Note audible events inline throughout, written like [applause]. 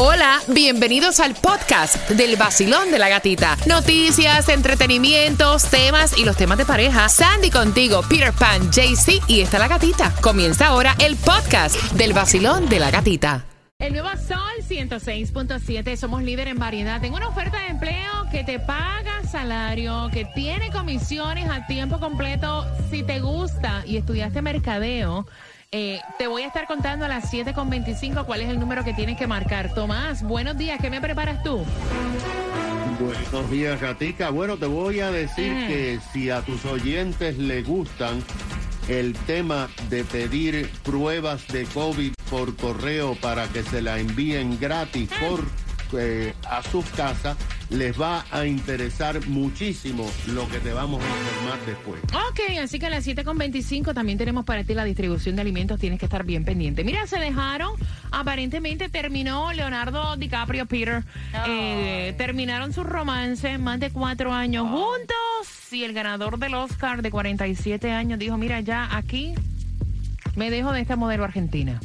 Hola, bienvenidos al podcast del vacilón de la gatita. Noticias, entretenimientos, temas y los temas de pareja. Sandy contigo, Peter Pan, JC y está la gatita. Comienza ahora el podcast del vacilón de la gatita. El nuevo Sol 106.7, somos líder en variedad. Tengo una oferta de empleo que te paga salario, que tiene comisiones a tiempo completo. Si te gusta y estudiaste mercadeo, eh, te voy a estar contando a las 7.25 cuál es el número que tienes que marcar. Tomás, buenos días, ¿qué me preparas tú? Buenos días, Gatica. Bueno, te voy a decir Mm. que si a tus oyentes le gustan el tema de pedir pruebas de COVID por correo para que se la envíen gratis por eh, a sus casas, les va a interesar muchísimo lo que te vamos a informar después. Ok, así que a las 7.25 también tenemos para ti la distribución de alimentos. Tienes que estar bien pendiente. Mira, se dejaron. Aparentemente terminó Leonardo DiCaprio, Peter. eh, terminaron su romance, más de cuatro años juntos. Y el ganador del Oscar de 47 años dijo: Mira, ya aquí me dejo de esta modelo argentina.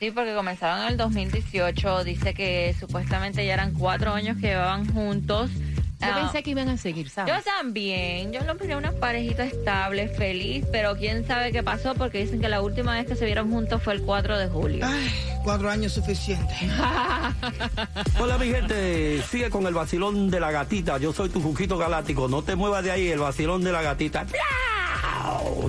Sí, porque comenzaron en el 2018. Dice que supuestamente ya eran cuatro años que llevaban juntos. Yo Ah, pensé que iban a seguir, ¿sabes? yo también. Yo lo miré una parejita estable, feliz, pero quién sabe qué pasó porque dicen que la última vez que se vieron juntos fue el 4 de julio. Ay, cuatro años suficiente. [laughs] Hola mi gente, sigue con el vacilón de la gatita. Yo soy tu Juquito Galáctico. No te muevas de ahí, el vacilón de la gatita.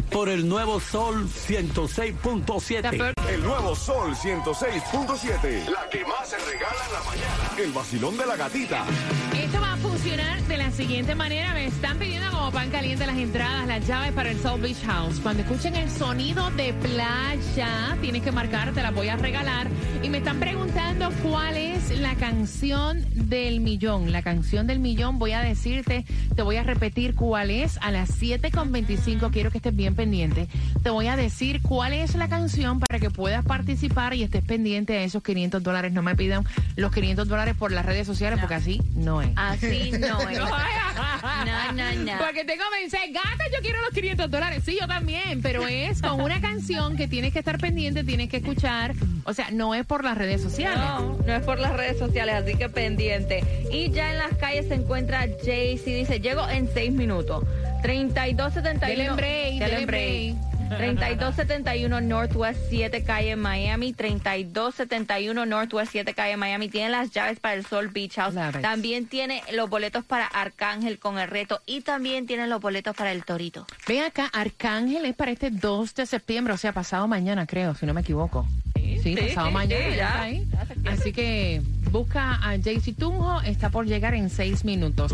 Por el nuevo Sol 106.7. El nuevo Sol 106.7. La que más se regala en la mañana. El vacilón de la gatita. Esto va de la siguiente manera. Me están pidiendo como pan caliente las entradas, las llaves para el South Beach House. Cuando escuchen el sonido de playa, tienes que marcar, te la voy a regalar. Y me están preguntando cuál es la canción del millón. La canción del millón, voy a decirte, te voy a repetir cuál es a las 7.25. Quiero que estés bien pendiente. Te voy a decir cuál es la canción para que puedas participar y estés pendiente a esos 500 dólares. No me pidan los 500 dólares por las redes sociales porque así no es. Así no [laughs] es. No, no, no. Porque te comencé, gata, yo quiero los 500 dólares. Sí, yo también, pero es con una canción que tienes que estar pendiente, tienes que escuchar. O sea, no es por las redes sociales. No, no es por las redes sociales, así que pendiente. Y ya en las calles se encuentra Jaycee, dice, llego en seis minutos. 3271. Dele en break, en break. 3271 Northwest 7 calle Miami, 3271 Northwest 7 calle Miami. Tiene las llaves para el Sol Beach House. También tiene los boletos para Arcángel con el reto y también tiene los boletos para el Torito. Ven acá, Arcángel es para este 2 de septiembre, o sea, pasado mañana, creo, si no me equivoco. Sí, sí, pasado sí, mañana. ya ahí. Así que busca a Jaycee Tunjo, está por llegar en seis minutos.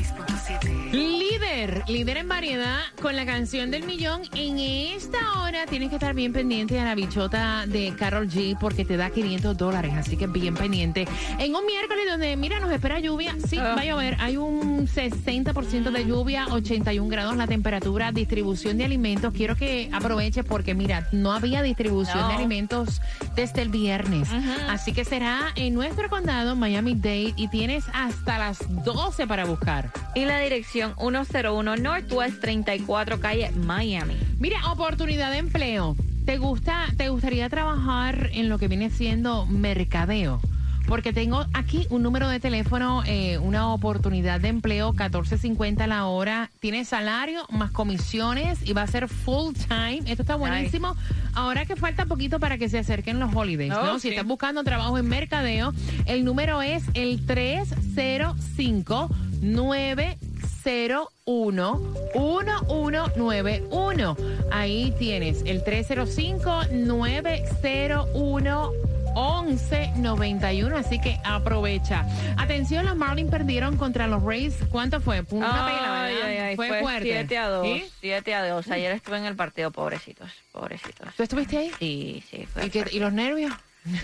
Líder, líder en variedad con la canción del millón. En esta hora tienes que estar bien pendiente a la bichota de Carol G porque te da 500 dólares, así que bien pendiente. En un miércoles donde, mira, nos espera lluvia, sí, Ah. va a llover, hay un 60% de lluvia, 81 grados la temperatura, distribución de alimentos. Quiero que aproveche porque, mira, no había distribución No. de alimentos desde el viernes, así que será en nuestro condado, Miami-Dade, y tienes hasta las 12 para buscar. Y la dirección 101 Northwest 34 calle Miami. Mira, oportunidad de empleo. ¿Te gusta, te gustaría trabajar en lo que viene siendo mercadeo? Porque tengo aquí un número de teléfono, eh, una oportunidad de empleo, 14.50 la hora. Tiene salario más comisiones y va a ser full time. Esto está buenísimo. Ahora que falta poquito para que se acerquen los holidays, ¿no? Oh, Si estás buscando trabajo en mercadeo, el número es el 305 901 1191. Ahí tienes el 305-901 1191, así que aprovecha. Atención, los Marlins perdieron contra los Rays. ¿Cuánto fue? Punta pela, ¿verdad? ay, ay, fue, fue fuerte. 7 a 2. ¿Sí? 7 a 2. Ayer estuve en el partido, pobrecitos. Pobrecitos. ¿Tú estuviste ahí? Sí, sí, fue. ¿Y, y los nervios?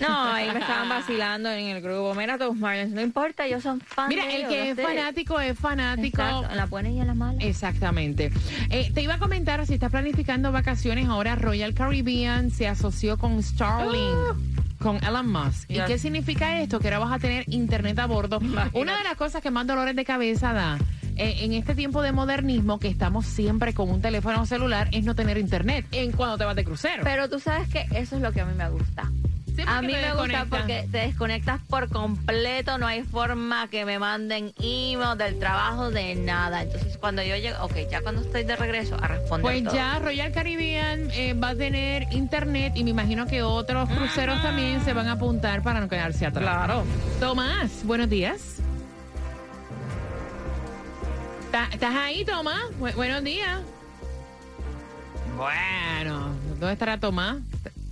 No, ahí me estaban vacilando en el grupo. Mira tus Marlins, no importa, ellos son fans. Mira, de el ellos, que es fanático es fanático. Exacto, en la buena y en la mala. Exactamente. Eh, te iba a comentar, si estás planificando vacaciones, ahora Royal Caribbean se asoció con Starlink. Con Elon Musk. ¿Y qué significa esto? Que ahora vas a tener internet a bordo. Imagínate. Una de las cosas que más dolores de cabeza da eh, en este tiempo de modernismo, que estamos siempre con un teléfono celular, es no tener internet en cuando te vas de crucero. Pero tú sabes que eso es lo que a mí me gusta. A mí me gusta porque te desconectas por completo, no hay forma que me manden email del trabajo, de nada. Entonces cuando yo llego, ok, ya cuando estoy de regreso a responder Pues todo. ya Royal Caribbean eh, va a tener internet y me imagino que otros cruceros también se van a apuntar para no quedarse atrás. Claro. Tomás, buenos días. ¿Ta- ¿Estás ahí, Tomás? Bu- buenos días. Bueno, ¿dónde estará Tomás?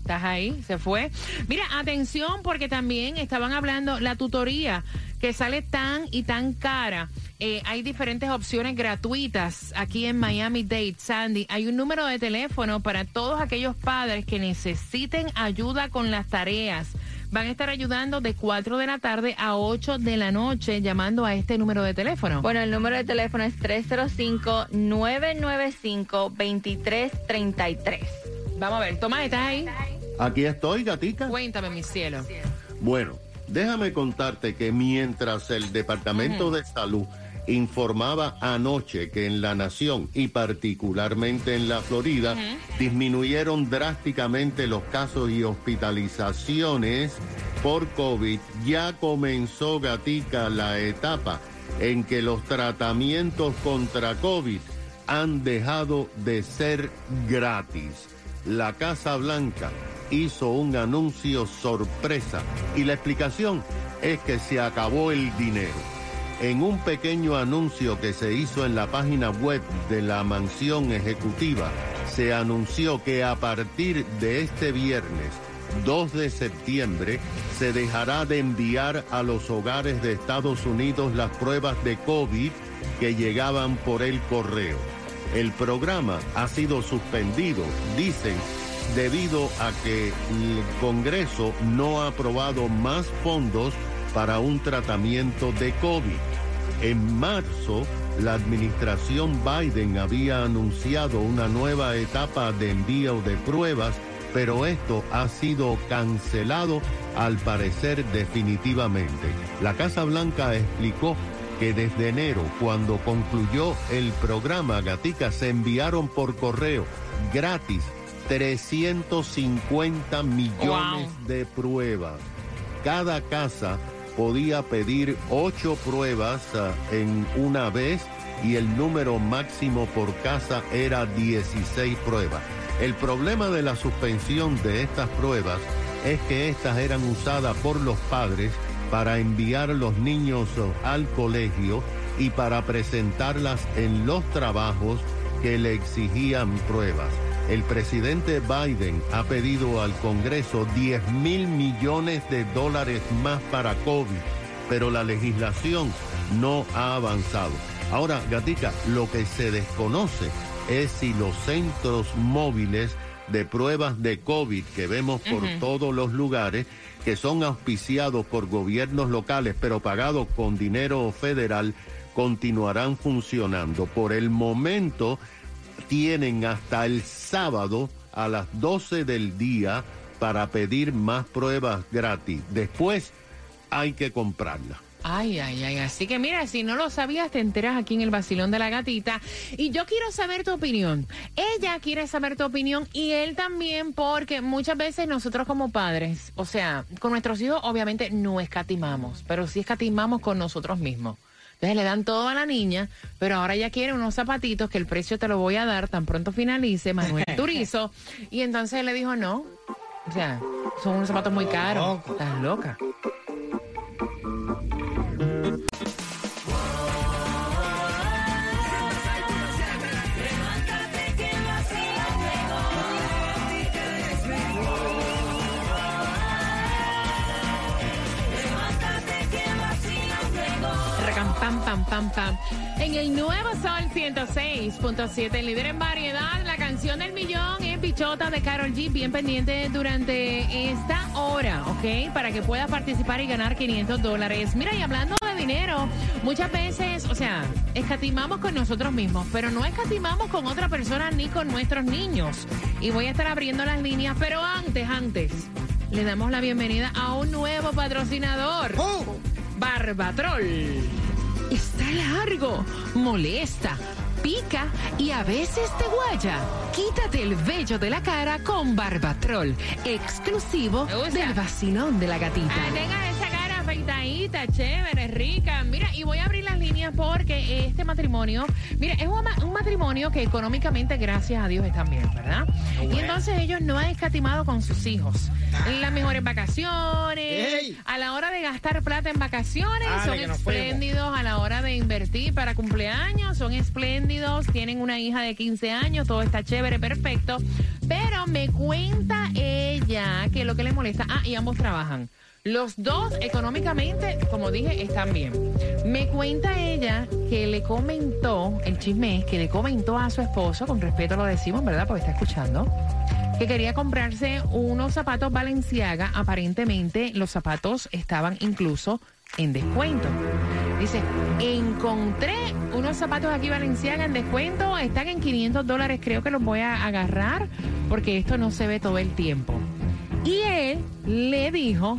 ¿Estás ahí? ¿Se fue? Mira, atención porque también estaban hablando la tutoría que sale tan y tan cara. Eh, hay diferentes opciones gratuitas aquí en Miami Dade, Sandy. Hay un número de teléfono para todos aquellos padres que necesiten ayuda con las tareas. Van a estar ayudando de 4 de la tarde a 8 de la noche llamando a este número de teléfono. Bueno, el número de teléfono es 305-995-2333. Vamos a ver, Tomás, ¿estás ahí? Aquí estoy, gatica. Cuéntame, mi cielo. Bueno, déjame contarte que mientras el Departamento de Salud informaba anoche que en la nación y particularmente en la Florida disminuyeron drásticamente los casos y hospitalizaciones por COVID, ya comenzó Gatica la etapa en que los tratamientos contra COVID han dejado de ser gratis. La Casa Blanca hizo un anuncio sorpresa y la explicación es que se acabó el dinero. En un pequeño anuncio que se hizo en la página web de la mansión ejecutiva, se anunció que a partir de este viernes 2 de septiembre se dejará de enviar a los hogares de Estados Unidos las pruebas de COVID que llegaban por el correo. El programa ha sido suspendido, dicen, debido a que el Congreso no ha aprobado más fondos para un tratamiento de COVID. En marzo, la administración Biden había anunciado una nueva etapa de envío de pruebas, pero esto ha sido cancelado al parecer definitivamente. La Casa Blanca explicó que desde enero, cuando concluyó el programa Gatica, se enviaron por correo gratis 350 millones de pruebas. Cada casa podía pedir ocho pruebas ah, en una vez y el número máximo por casa era 16 pruebas. El problema de la suspensión de estas pruebas es que estas eran usadas por los padres para enviar los niños oh, al colegio y para presentarlas en los trabajos que le exigían pruebas. El presidente Biden ha pedido al Congreso 10 mil millones de dólares más para COVID, pero la legislación no ha avanzado. Ahora, Gatica, lo que se desconoce es si los centros móviles de pruebas de COVID que vemos por todos los lugares, que son auspiciados por gobiernos locales, pero pagados con dinero federal, continuarán funcionando. Por el momento, tienen hasta el sábado a las 12 del día para pedir más pruebas gratis. Después hay que comprarlas. Ay, ay, ay. Así que mira, si no lo sabías, te enteras aquí en el vacilón de la gatita. Y yo quiero saber tu opinión. Ella quiere saber tu opinión y él también, porque muchas veces nosotros como padres, o sea, con nuestros hijos obviamente no escatimamos, pero sí escatimamos con nosotros mismos. Entonces le dan todo a la niña, pero ahora ella quiere unos zapatitos que el precio te lo voy a dar tan pronto finalice, Manuel [laughs] Turizo. Y entonces él le dijo, no. O sea, son unos zapatos muy caros. Estás loca. Pam, pam, pam, pam, pam. En el nuevo Sol 106.7, el líder en variedad, la canción del millón es Bichota de Carol G. Bien pendiente durante esta hora, ¿ok? Para que pueda participar y ganar 500 dólares. Mira, y hablando de dinero, muchas veces, o sea, escatimamos con nosotros mismos, pero no escatimamos con otra persona ni con nuestros niños. Y voy a estar abriendo las líneas, pero antes, antes, le damos la bienvenida a un nuevo patrocinador. Barbatrol. Está largo, molesta, pica y a veces te guaya. Quítate el vello de la cara con Barbatrol, exclusivo del vacilón de la gatita. Ah, afeitadita, chévere, rica. Mira, y voy a abrir las líneas porque este matrimonio, mira, es un, ma- un matrimonio que económicamente, gracias a Dios, están bien, ¿verdad? Y entonces ellos no han escatimado con sus hijos. Las mejores vacaciones, Ey. a la hora de gastar plata en vacaciones, Dale, son fuimos. espléndidos a la hora de invertir para cumpleaños, son espléndidos, tienen una hija de 15 años, todo está chévere, perfecto. Pero me cuenta ella que lo que le molesta, ah, y ambos trabajan. Los dos económicamente, como dije, están bien. Me cuenta ella que le comentó, el chisme es que le comentó a su esposo, con respeto lo decimos, ¿verdad? Porque está escuchando, que quería comprarse unos zapatos Balenciaga. Aparentemente los zapatos estaban incluso en descuento. Dice, encontré unos zapatos aquí Balenciaga en descuento, están en 500 dólares, creo que los voy a agarrar porque esto no se ve todo el tiempo. Y él le dijo,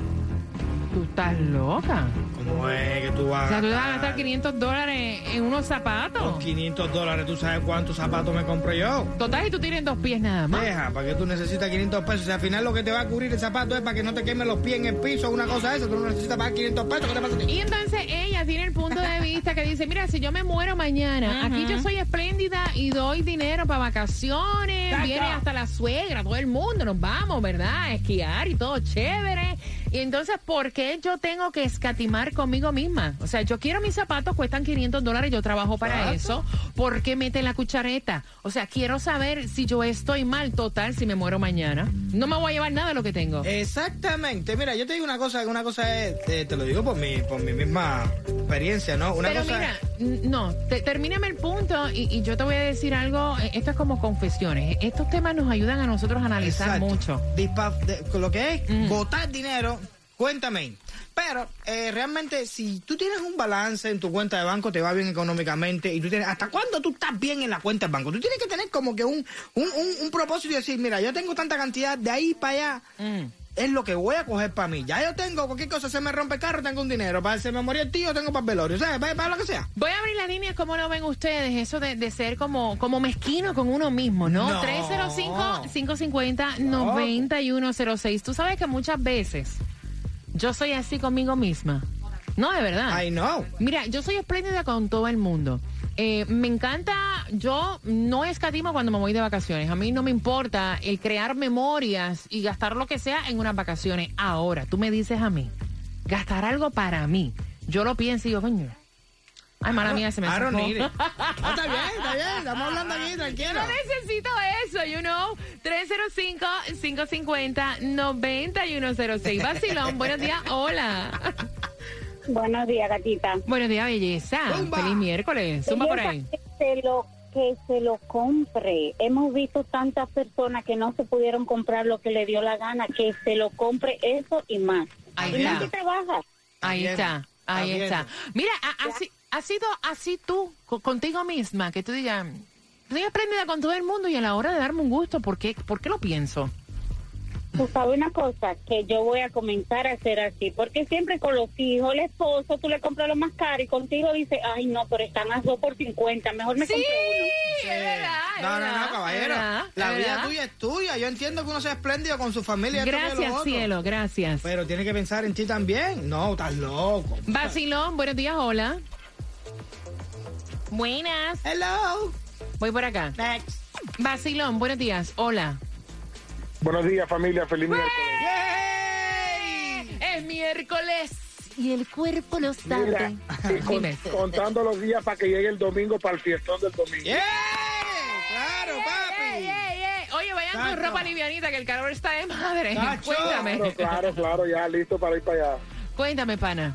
tú estás loca. ¿Cómo es que tú vas O sea, tú vas a gastar 500 dólares en unos zapatos. Con 500 dólares, ¿tú sabes cuántos zapatos me compro yo? Total, y tú tienes dos pies nada más. Deja, ¿para qué tú necesitas 500 pesos? Si al final lo que te va a cubrir el zapato es para que no te quemen los pies en el piso o una cosa de esa, tú no necesitas pagar 500 pesos, ¿qué te pasa a ti? Y entonces ella tiene el punto de vista que dice, mira, si yo me muero mañana, aquí yo soy espléndida y doy dinero para vacaciones, Taca. viene hasta la suegra, todo el mundo, nos vamos, ¿verdad? A esquiar y todo chévere. Y entonces, ¿por qué yo tengo que escatimar conmigo misma? O sea, yo quiero mis zapatos, cuestan 500 dólares, yo trabajo para eso. ¿Por qué mete la cuchareta? O sea, quiero saber si yo estoy mal total si me muero mañana. No me voy a llevar nada de lo que tengo. Exactamente, mira, yo te digo una cosa, una cosa es, eh, te lo digo por mi, por mi misma experiencia, ¿no? Una Pero cosa mira, no, te- termíname el punto y, y yo te voy a decir algo. eh, Esto es como confesiones. Estos temas nos ayudan a nosotros a analizar Exacto. mucho. Dispa- de- lo que es Mm. botar dinero, cuéntame. Pero eh, realmente, si tú tienes un balance en tu cuenta de banco, te va bien económicamente y tú tienes. ¿Hasta cuándo tú estás bien en la cuenta de banco? Tú tienes que tener como que un, un, un, un propósito y decir, mira, yo tengo tanta cantidad de ahí para allá. Mm. Es lo que voy a coger para mí. Ya yo tengo cualquier cosa, se me rompe el carro, tengo un dinero. Para se me murió el tío, tengo para el velorio. ¿Sabes? Para, para lo que sea. Voy a abrir las líneas, ¿cómo lo ven ustedes? Eso de, de ser como, como mezquino con uno mismo, ¿no? No. 305-550-9106. Tú sabes que muchas veces yo soy así conmigo misma. No, de verdad. I know. Mira, yo soy espléndida con todo el mundo. Eh, me encanta, yo no escatimo cuando me voy de vacaciones. A mí no me importa el crear memorias y gastar lo que sea en unas vacaciones. Ahora, tú me dices a mí, gastar algo para mí. Yo lo pienso y digo, coño. Ay, mala mía, se me it. [laughs] No, está bien, está bien. Estamos hablando aquí, tranquilo. No necesito eso, you know. 305-550-9106. Vacilón, buenos días, hola. [laughs] Buenos días, gatita. Buenos días, belleza. Zumba. Feliz miércoles. Zumba por ahí. Que se lo que se lo compre. Hemos visto tantas personas que no se pudieron comprar lo que le dio la gana, que se lo compre eso y más. Ahí y está. que trabaja. Ahí Está ahí está. Mira, ha, ha si- ha sido así tú, co- contigo misma, que tú digas, estoy aprendida con todo el mundo y a la hora de darme un gusto, ¿por qué, ¿por qué lo pienso? Tú sabes una cosa, que yo voy a comenzar a hacer así, porque siempre con los hijos, el esposo, tú le compras lo más caro y contigo dice, ay no, pero están a dos por 50, mejor me Sí, compro uno. es verdad. es No, no, verdad, no, caballero. verdad, La vida verdad. tuya es tuya. Yo entiendo que uno sea espléndido con su familia. Gracias, otro. cielo, gracias. Pero tiene que pensar en ti también. No, estás loco. Vacilón, buenos días, hola. Buenas, Hello. voy por acá. Next. Vacilón, buenos días, hola. Buenos días, familia. Feliz miércoles. Yay. Es miércoles y el cuerpo lo sabe. [laughs] con- contando los días para que llegue el domingo para el fiestón del domingo. Yeah. Claro, Ey, papi. ey, ey. Oye, vayan con ropa livianita, que el calor está de madre. Tacho. [laughs] Cuéntame. Claro, claro, claro, ya listo para ir para allá. Cuéntame, pana.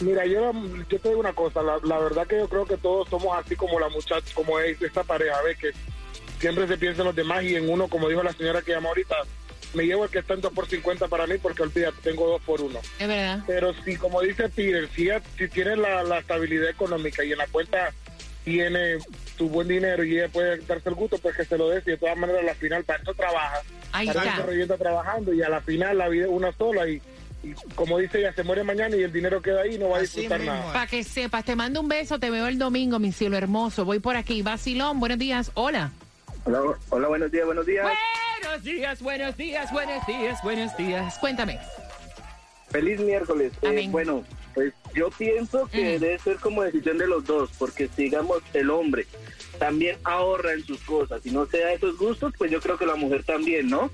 Mira, yo, yo te digo una cosa, la, la verdad que yo creo que todos somos así como la muchacha, como es esta pareja, ¿ves? Que siempre se piensa en los demás y en uno, como dijo la señora que llamó ahorita, me llevo el que está en 2 por 50 para mí porque olvídate, tengo 2 por 1. Es verdad. Pero si, como dice Peter, si, ella- si tiene la, la estabilidad económica y en la cuenta tiene su buen dinero y ella puede darse el gusto, pues que se lo dé. Y de todas maneras, a la final, para eso trabaja. Ahí para está. eso se revienta trabajando y a la final la vida es una sola y, y como dice ella, se muere mañana y el dinero queda ahí y no va a disfrutar mismo nada. Para que sepas, te mando un beso, te veo el domingo, mi cielo hermoso. Voy por aquí. Vacilón, buenos días. Hola. Hola, hola, buenos días, buenos días. Buenos días, buenos días, buenos días, buenos días. Cuéntame. Feliz miércoles. Eh, bueno, pues yo pienso que Mm. debe ser como decisión de los dos, porque si digamos el hombre también ahorra en sus cosas y no se da esos gustos, pues yo creo que la mujer también, ¿no?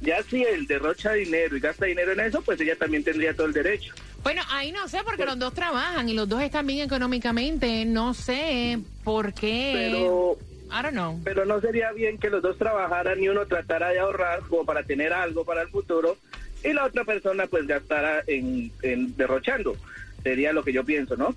Ya si él derrocha dinero y gasta dinero en eso, pues ella también tendría todo el derecho. Bueno, ahí no sé porque los dos trabajan y los dos están bien económicamente. No sé por qué. Pero I don't know. pero no sería bien que los dos trabajaran y uno tratara de ahorrar como para tener algo para el futuro y la otra persona pues gastara en, en derrochando. Sería lo que yo pienso, ¿no?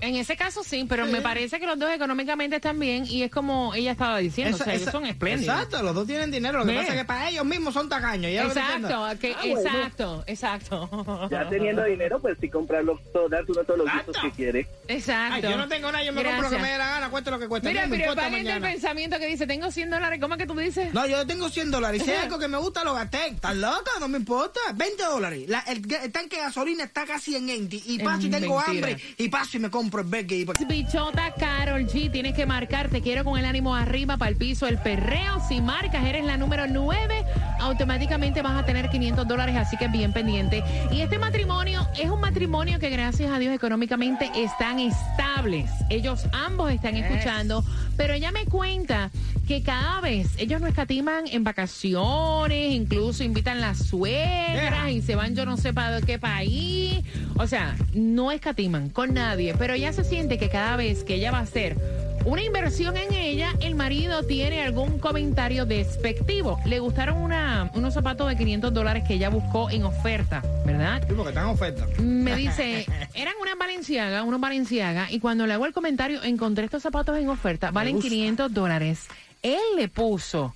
En ese caso sí, pero me parece que los dos económicamente están bien y es como ella estaba diciendo, Esa- o sea, ellos esa- son espléndidos. Exacto, los dos tienen dinero. Lo que Ve. pasa es que para ellos mismos son tacaños. ya Exacto, que, Ah, bueno. exacto, exacto. Ya teniendo dinero, pues sí comprarlo todo, darse uno todos los gustos Exacto. que quiere. Exacto. Ay, yo no tengo nada, yo me compro lo que Gracias. me dé la gana, cueste lo que cueste. Mira, pero valiente el pensamiento que dice, tengo 100 dólares, ¿cómo es que tú dices? No, yo tengo 100 dólares. Si hay algo que me gusta, lo gasté. ¿Estás loca? No me importa. 20 dólares. La- el, el tanque de gasolina está casi en 20. Y Es paso y tengo mentira. hambre. Y paso y me compro el burger. Y... Bichota Carol G, tienes que marcar, te quiero con el ánimo arriba para el piso, el perreo. Si marcas, eres la número 9, automáticamente vas a tener 500 dólares, así que bien pendiente. Y este matrimonio es un matrimonio que gracias a Dios económicamente están estables. Ellos ambos están escuchando, pero ella me cuenta que cada vez ellos no escatiman en vacaciones, incluso invitan las suegras y se van yo no sé para qué país. O sea, no escatiman con nadie, pero ella se siente que cada vez que ella va a hacer una inversión en ella, el marido tiene algún comentario despectivo. Le gustaron una, unos zapatos de 500 dólares que ella buscó en oferta, ¿verdad? Sí, porque están en oferta. Me dice, eran unas Valenciaga, unos Valenciaga, y cuando le hago el comentario, encontré estos zapatos en oferta, valen gusta. 500 dólares. Él le puso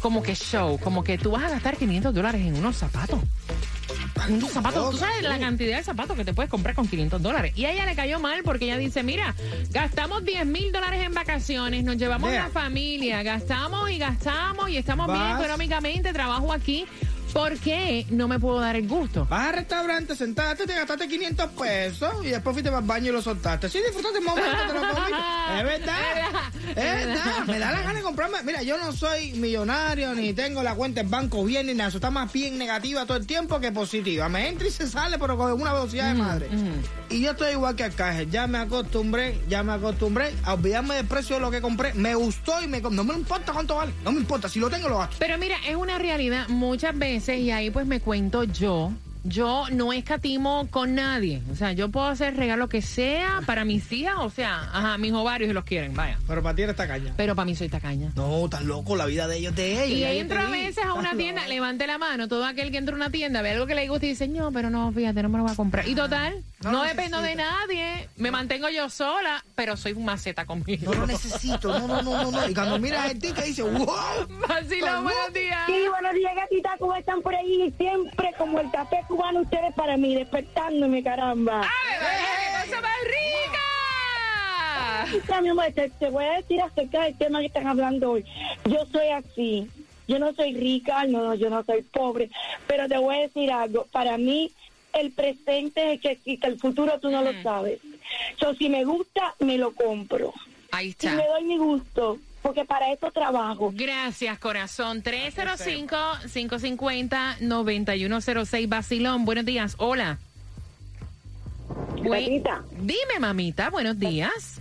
como que show, como que tú vas a gastar 500 dólares en unos zapatos. Unos zapatos, tú sabes la cantidad de zapatos que te puedes comprar con 500 dólares. Y a ella le cayó mal porque ella dice, mira, gastamos 10 mil dólares en vacaciones, nos llevamos Vea. la familia, gastamos y gastamos y estamos bien económicamente, trabajo aquí. ¿Por qué no me puedo dar el gusto? Vas al restaurante, sentaste, te gastaste 500 pesos y después fuiste para el baño y lo soltaste. Sí, disfrutaste el momento, te lo comiste. [laughs] Es verdad. Es verdad. Me da la gana de comprarme. Mira, yo no soy millonario, ni tengo la cuenta en banco bien, ni nada. Eso está más bien negativa todo el tiempo que positiva. Me entra y se sale, pero con una velocidad de madre. Y yo estoy igual que Arcángel. Ya me acostumbré, ya me acostumbré a olvidarme del precio de lo que compré. Me gustó y me no me importa cuánto vale. No me importa. Si lo tengo, lo gasto. Pero mira, es una realidad muchas veces y ahí pues me cuento yo. Yo no escatimo con nadie. O sea, yo puedo hacer regalo que sea para mis hijas, o sea, ajá, mis ovarios si los quieren, vaya. Pero para ti eres tacaña. Pero para mí soy tacaña. No, estás loco. La vida de ellos de ellos. Y entro te a veces a una tienda, loco. levante la mano, todo aquel que entra a una tienda, ve algo que le gusta y dice, no, pero no, fíjate, no me lo voy a comprar. Y total, no, No dependo de nadie, me mantengo yo sola, pero soy un maceta conmigo. No lo necesito, no, no, no, no, no. Y cuando miras el ticket dice, wow. Vacilón, buenos días. Sí, buenos días, gatita, ¿cómo están por ahí? Siempre como el café cubano, ustedes para mí, despertándome, caramba. ¡Ay, qué cosa más rica! Mira, mi amor, te, te voy a decir acerca del tema que están hablando hoy. Yo soy así. Yo no soy rica, no, no, yo no soy pobre, pero te voy a decir algo. Para mí, el presente es el que existe, el futuro tú no lo sabes. So, si me gusta, me lo compro. Ahí está. me doy mi gusto, porque para eso trabajo. Gracias, corazón. 305-550-9106. Bacilón, buenos días. Hola. Gatita. Dime, mamita, buenos días.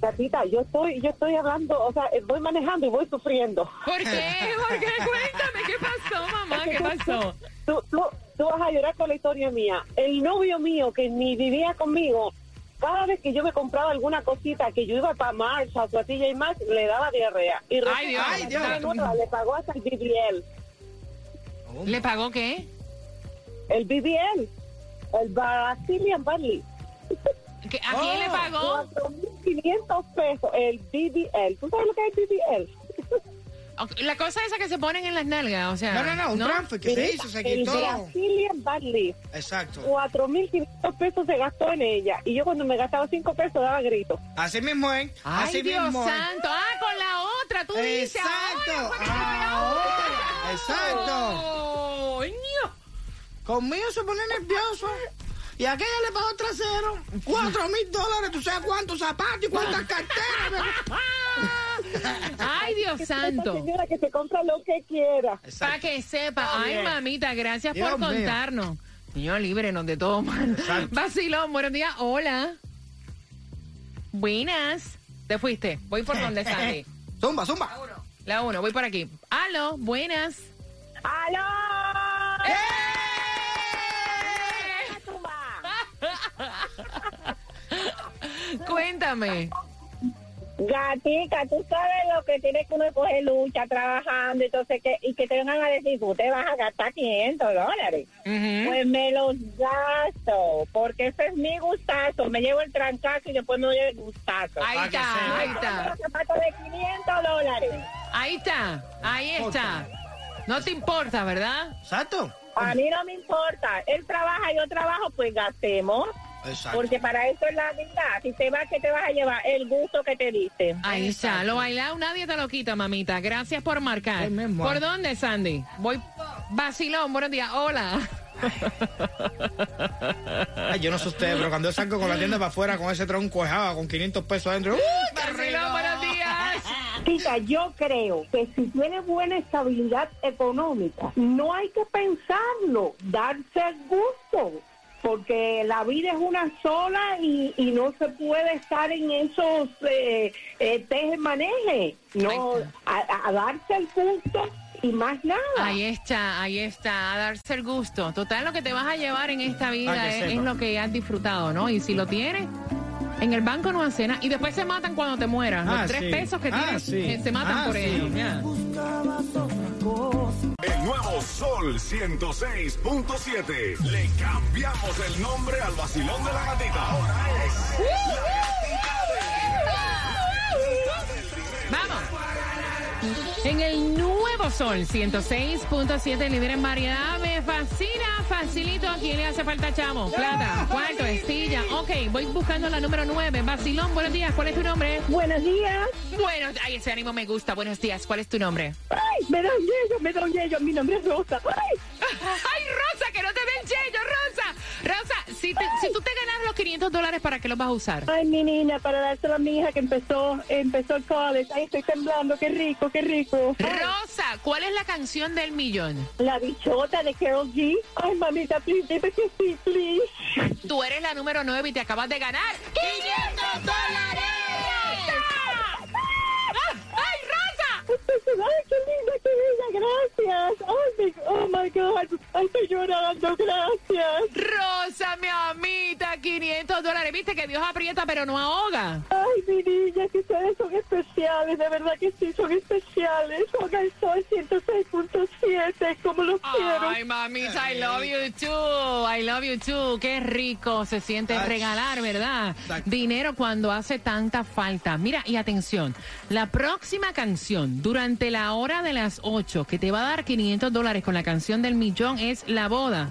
Gatita, yo estoy, yo estoy hablando, o sea, voy manejando y voy sufriendo. ¿Por qué? ¿Por qué? [laughs] Cuéntame, ¿qué pasó, mamá? ¿Qué pasó? Tú, tú, tú vas a llorar con la historia mía. El novio mío que ni vivía conmigo, cada vez que yo me compraba alguna cosita que yo iba para Marcha o a TJ Maxx, le daba diarrea. Y Ay, Dios. Ay, Dios. nueva le pagó hasta el BBL. ¿Le pagó qué? El BBL, el Brazilian Barley. ¿Qué- ¿A quién le pagó? 4.500 pesos el BBL. ¿Tú sabes lo que es BBL? La cosa esa que se ponen en las nalgas, o sea. No, no, no, un transfer que se hizo, se quitó. Brazilian Bad Lift. Exacto. 4.500 pesos se gastó en ella. Y yo cuando me gastaba 5 pesos daba gritos. Así mismo es. Ay, Así Dios mismo es. santo. Ah, con la otra, tú dices. Exacto. ahora, se Ahora. Exacto. Coño. Conmigo se pone nervioso. Y a aquella le pagó trasero. Cuatro mil dólares. ¿Tú sabes cuántos zapatos y cuántas carteras? [laughs] Dios santo. Señora, que se compra lo que quiera. Para que sepa. Ay, bien. mamita, gracias Dios por mío. contarnos. Señor, líbrenos de todo mal. Vacilón, buenos días. Hola. Buenas. Te fuiste. Voy por donde [laughs] Sandy. Zumba, zumba. La uno, voy por aquí. Aló, buenas. ¡Aló! ¡Eh! [laughs] Cuéntame. Gatica, tú sabes lo que tienes que uno coger lucha trabajando entonces que, y que te vengan a decir, tú te vas a gastar 500 dólares. Pues me los gasto, porque ese es mi gustazo. Me llevo el trancazo y después me doy el gustazo. Ahí está, ahí está. Los zapatos de 500 dólares. Ahí está, ahí está. No te importa, ¿verdad? Exacto. A mí no me importa. Él trabaja, yo trabajo, pues gastemos. Exacto. Porque para eso es la vida. Si te vas, ¿qué te vas a llevar? El gusto que te diste. Ahí está, lo bailado nadie te lo quita, mamita. Gracias por marcar. ¿Por dónde, Sandy? Voy vacilón, buenos días. Hola. Ay, yo no sé ustedes, pero cuando yo salgo con la tienda para afuera con ese tronco java con 500 pesos adentro. ¡Uy, Vacilón, rico! buenos días. Chica, yo creo que si tienes buena estabilidad económica, no hay que pensarlo, darse el gusto, porque la vida es una sola y, y no se puede estar en esos eh, eh, no, a, a darse el gusto y más nada. Ahí está, ahí está, a darse el gusto. Total, lo que te vas a llevar en esta vida es, lo que has disfrutado, ¿no? Y si lo tienes, en el banco no hace nada. Y después se matan cuando te mueras. Los Ah, tres sí. pesos que Ah, tienes sí. eh, se matan Ah, por sí. ellos. ya. El nuevo Sol 106.7. Le cambiamos el nombre al vacilón de la gatita. Ahora es Vamos. En el nuevo sol 106.7, líder en variedad. Me fascina, facilito. ¿A quién le hace falta chamo? Plata, cuarto, estilla. Ok, voy buscando la número 9. Vacilón, buenos días. ¿Cuál es tu nombre? Buenos días. Bueno, ay, ese ánimo me gusta. Buenos días. ¿Cuál es tu nombre? Me da un yello, me da un yello. Mi nombre es Rosa. Ay. [laughs] Ay, Rosa, que no te den chello, Rosa. Rosa, si, te- si tú te ganas los 500 dólares, ¿para qué los vas a usar? Ay, mi niña, para dárselo a mi hija que empezó, empezó el college. Ay, estoy temblando, qué rico, qué rico. Ay, Rosa, ¿cuál es la canción del millón? La bichota de Carol G. Ay, mamita, please, dime que sí, please. Tú eres la número 9 y te acabas de ganar 500 dólares. Rosa! Ay, qué linda, qué linda, gracias. Ay, mi- oh my God, ay, estoy llorando, gracias. Rosa, mi amita, 500 dólares. Viste que Dios aprieta pero no ahoga. Ay, mi niña, que ustedes son especiales, de verdad que sí, son especiales. Son el sol 106.7, como los quiero. Ay, mamita, I love you too. I love you too. Qué rico se siente Ay. regalar, ¿verdad? Exacto. Dinero cuando hace tanta falta. Mira, y atención, la próxima canción durante la hora de las 8 que te va a dar 500 dólares con la canción del millón es La Boda